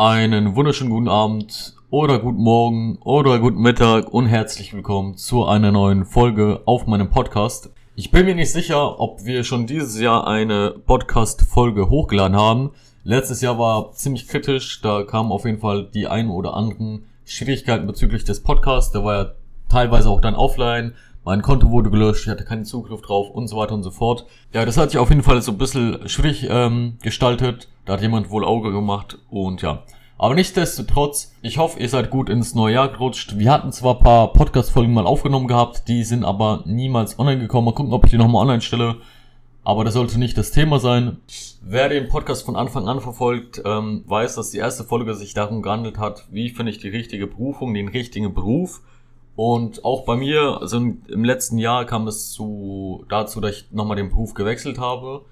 Einen wunderschönen guten Abend oder guten Morgen oder guten Mittag und herzlich willkommen zu einer neuen Folge auf meinem Podcast. Ich bin mir nicht sicher, ob wir schon dieses Jahr eine Podcast-Folge hochgeladen haben. Letztes Jahr war ziemlich kritisch, da kamen auf jeden Fall die ein oder anderen Schwierigkeiten bezüglich des Podcasts. Der war ja teilweise auch dann offline mein Konto wurde gelöscht, ich hatte keinen Zugriff drauf und so weiter und so fort. Ja, das hat sich auf jeden Fall so ein bisschen schwierig ähm, gestaltet. Da hat jemand wohl Auge gemacht und ja. Aber nichtsdestotrotz, ich hoffe, ihr seid gut ins neue Jahr gerutscht. Wir hatten zwar ein paar Podcast-Folgen mal aufgenommen gehabt, die sind aber niemals online gekommen. Mal gucken, ob ich die nochmal online stelle. Aber das sollte nicht das Thema sein. Wer den Podcast von Anfang an verfolgt, ähm, weiß, dass die erste Folge sich darum gehandelt hat, wie finde ich die richtige Berufung, den richtigen Beruf. Und auch bei mir, also im letzten Jahr kam es zu, dazu, dass ich nochmal den Beruf gewechselt habe.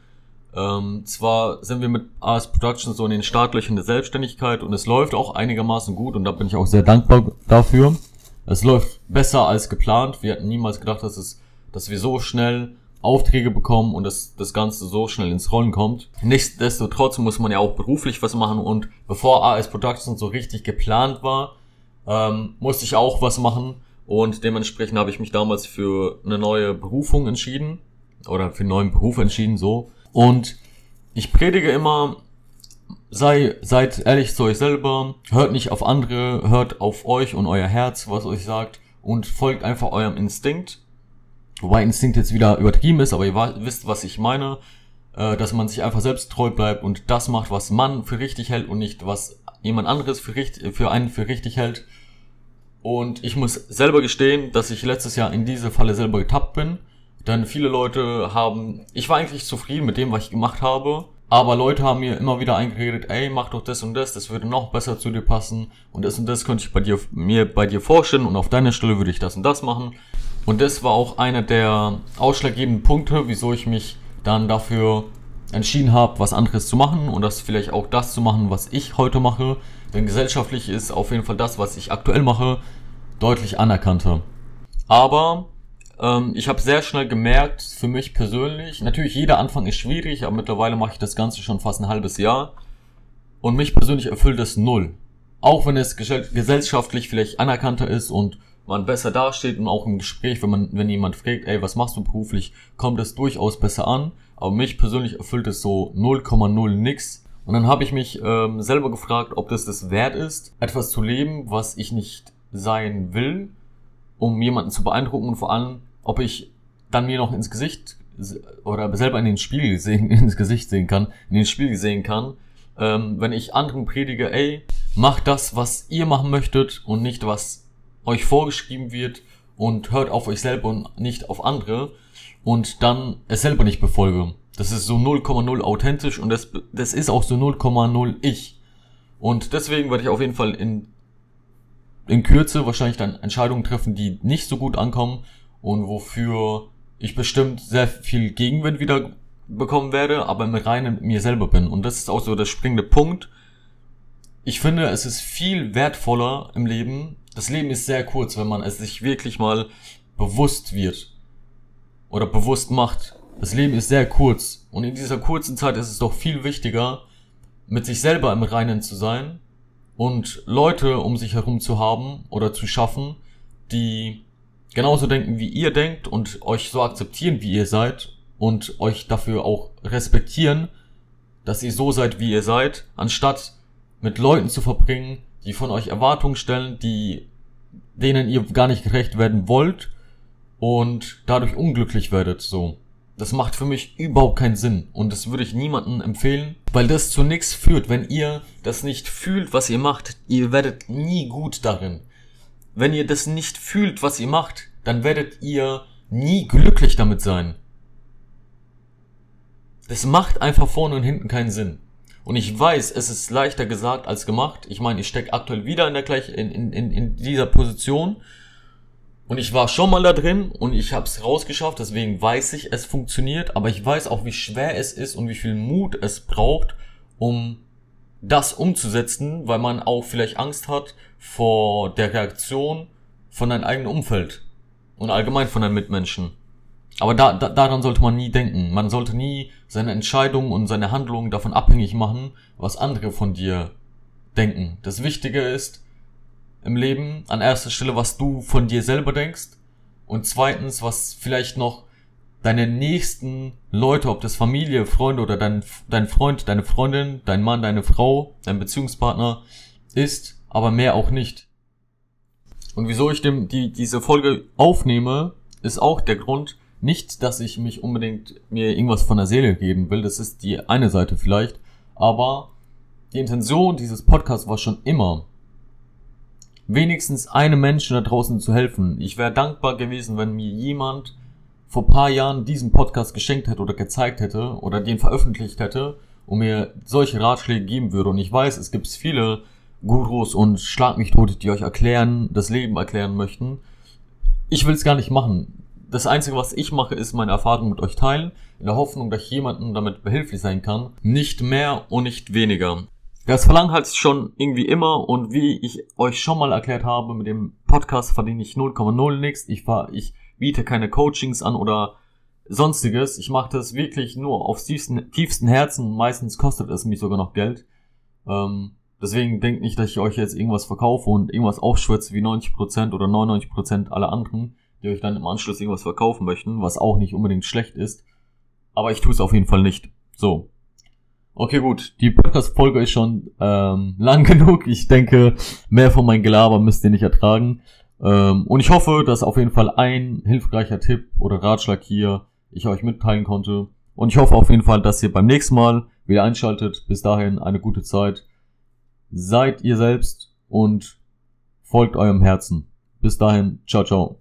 Ähm, zwar sind wir mit AS Productions so in den Startlöchern der Selbstständigkeit und es läuft auch einigermaßen gut und da bin ich auch sehr dankbar dafür. Es läuft besser als geplant. Wir hatten niemals gedacht, dass es, dass wir so schnell Aufträge bekommen und dass das Ganze so schnell ins Rollen kommt. Nichtsdestotrotz muss man ja auch beruflich was machen und bevor AS Productions so richtig geplant war, ähm, musste ich auch was machen und dementsprechend habe ich mich damals für eine neue Berufung entschieden. Oder für einen neuen Beruf entschieden, so. Und ich predige immer, sei, seid ehrlich zu euch selber, hört nicht auf andere, hört auf euch und euer Herz, was euch sagt, und folgt einfach eurem Instinkt. Wobei Instinkt jetzt wieder übertrieben ist, aber ihr wisst, was ich meine. Äh, dass man sich einfach selbst treu bleibt und das macht, was man für richtig hält und nicht, was jemand anderes für, richtig, für einen für richtig hält. Und ich muss selber gestehen, dass ich letztes Jahr in diese Falle selber getappt bin. Denn viele Leute haben, ich war eigentlich zufrieden mit dem, was ich gemacht habe. Aber Leute haben mir immer wieder eingeredet, ey, mach doch das und das, das würde noch besser zu dir passen. Und das und das könnte ich bei dir, mir bei dir vorstellen und auf deiner Stelle würde ich das und das machen. Und das war auch einer der ausschlaggebenden Punkte, wieso ich mich dann dafür entschieden habe, was anderes zu machen und das vielleicht auch das zu machen, was ich heute mache. Denn gesellschaftlich ist auf jeden Fall das, was ich aktuell mache, deutlich anerkannter. Aber ähm, ich habe sehr schnell gemerkt, für mich persönlich, natürlich jeder Anfang ist schwierig, aber mittlerweile mache ich das Ganze schon fast ein halbes Jahr. Und mich persönlich erfüllt es null. Auch wenn es gesellschaftlich vielleicht anerkannter ist und man besser dasteht und auch im Gespräch, wenn man, wenn jemand fragt, ey, was machst du beruflich, kommt es durchaus besser an. Aber mich persönlich erfüllt es so 0,0 nix. Und dann habe ich mich ähm, selber gefragt, ob das das wert ist, etwas zu leben, was ich nicht sein will, um jemanden zu beeindrucken und vor allem, ob ich dann mir noch ins Gesicht oder selber in den Spiegel sehen, ins Gesicht sehen kann, in den Spiegel sehen kann, ähm, wenn ich anderen predige, ey, macht das, was ihr machen möchtet und nicht was euch vorgeschrieben wird und hört auf euch selber und nicht auf andere und dann es selber nicht befolge. Das ist so 0,0 authentisch und das, das ist auch so 0,0 ich. Und deswegen werde ich auf jeden Fall in, in Kürze wahrscheinlich dann Entscheidungen treffen, die nicht so gut ankommen und wofür ich bestimmt sehr viel Gegenwind wieder bekommen werde, aber im Reinen mit mir selber bin. Und das ist auch so der springende Punkt. Ich finde, es ist viel wertvoller im Leben. Das Leben ist sehr kurz, wenn man es sich wirklich mal bewusst wird oder bewusst macht, das Leben ist sehr kurz und in dieser kurzen Zeit ist es doch viel wichtiger, mit sich selber im Reinen zu sein und Leute um sich herum zu haben oder zu schaffen, die genauso denken, wie ihr denkt und euch so akzeptieren, wie ihr seid und euch dafür auch respektieren, dass ihr so seid, wie ihr seid, anstatt mit Leuten zu verbringen, die von euch Erwartungen stellen, die denen ihr gar nicht gerecht werden wollt und dadurch unglücklich werdet, so. Das macht für mich überhaupt keinen Sinn und das würde ich niemandem empfehlen, weil das zu nichts führt. Wenn ihr das nicht fühlt, was ihr macht, ihr werdet nie gut darin. Wenn ihr das nicht fühlt, was ihr macht, dann werdet ihr nie glücklich damit sein. Das macht einfach vorne und hinten keinen Sinn. Und ich weiß, es ist leichter gesagt als gemacht. Ich meine, ich stecke aktuell wieder in der gleich in, in, in dieser Position und ich war schon mal da drin und ich habe es rausgeschafft, deswegen weiß ich, es funktioniert, aber ich weiß auch, wie schwer es ist und wie viel Mut es braucht, um das umzusetzen, weil man auch vielleicht Angst hat vor der Reaktion von deinem eigenen Umfeld und allgemein von deinen Mitmenschen. Aber da, da, daran sollte man nie denken. Man sollte nie seine Entscheidungen und seine Handlungen davon abhängig machen, was andere von dir denken. Das Wichtige ist im Leben an erster Stelle, was du von dir selber denkst und zweitens, was vielleicht noch deine nächsten Leute, ob das Familie, Freunde oder dein, dein Freund, deine Freundin, dein Mann, deine Frau, dein Beziehungspartner ist, aber mehr auch nicht. Und wieso ich dem, die, diese Folge aufnehme, ist auch der Grund, nicht, dass ich mich unbedingt mir irgendwas von der Seele geben will, das ist die eine Seite vielleicht, aber die Intention dieses Podcasts war schon immer, wenigstens einem Menschen da draußen zu helfen. Ich wäre dankbar gewesen, wenn mir jemand vor paar Jahren diesen Podcast geschenkt hätte oder gezeigt hätte oder den veröffentlicht hätte und mir solche Ratschläge geben würde. Und ich weiß, es gibt viele Gurus und Schlag mich tot, die euch erklären, das Leben erklären möchten. Ich will es gar nicht machen. Das Einzige, was ich mache, ist meine Erfahrung mit euch teilen, in der Hoffnung, dass ich jemandem damit behilflich sein kann. Nicht mehr und nicht weniger. Das Verlangen halt schon irgendwie immer und wie ich euch schon mal erklärt habe, mit dem Podcast verdiene ich 0,0 nichts. Ich war, ich biete keine Coachings an oder sonstiges. Ich mache das wirklich nur aufs tiefsten, tiefsten Herzen. Meistens kostet es mich sogar noch Geld. Ähm, deswegen denkt nicht, dass ich euch jetzt irgendwas verkaufe und irgendwas aufschwätze wie 90% oder 99% aller anderen die euch dann im Anschluss irgendwas verkaufen möchten, was auch nicht unbedingt schlecht ist. Aber ich tue es auf jeden Fall nicht. So. Okay, gut. Die Podcast-Folge ist schon ähm, lang genug. Ich denke, mehr von meinem Gelaber müsst ihr nicht ertragen. Ähm, und ich hoffe, dass auf jeden Fall ein hilfreicher Tipp oder Ratschlag hier ich euch mitteilen konnte. Und ich hoffe auf jeden Fall, dass ihr beim nächsten Mal wieder einschaltet. Bis dahin eine gute Zeit. Seid ihr selbst und folgt eurem Herzen. Bis dahin, ciao, ciao.